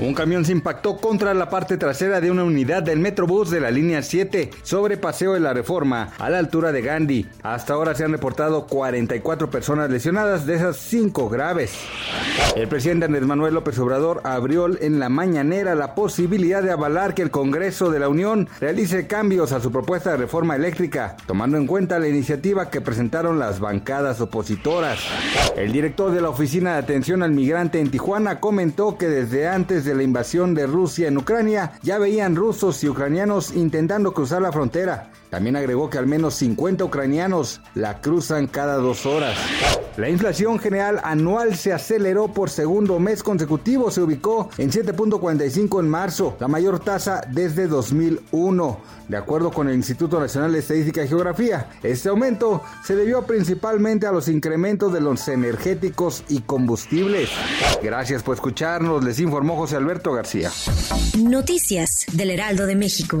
Un camión se impactó contra la parte trasera de una unidad del Metrobús de la línea 7 sobre Paseo de la Reforma a la altura de Gandhi. Hasta ahora se han reportado 44 personas lesionadas, de esas 5 graves. El presidente Andrés Manuel López Obrador abrió en la mañanera la posibilidad de avalar que el Congreso de la Unión realice cambios a su propuesta de reforma eléctrica, tomando en cuenta la iniciativa que presentaron las bancadas opositoras. El director de la Oficina de Atención al Migrante en Tijuana comentó que desde de la invasión de Rusia en Ucrania ya veían rusos y ucranianos intentando cruzar la frontera. También agregó que al menos 50 ucranianos la cruzan cada dos horas. La inflación general anual se aceleró por segundo mes consecutivo, se ubicó en 7.45 en marzo, la mayor tasa desde 2001. De acuerdo con el Instituto Nacional de Estadística y Geografía, este aumento se debió principalmente a los incrementos de los energéticos y combustibles. Gracias por escucharnos, les informó José Alberto García. Noticias del Heraldo de México.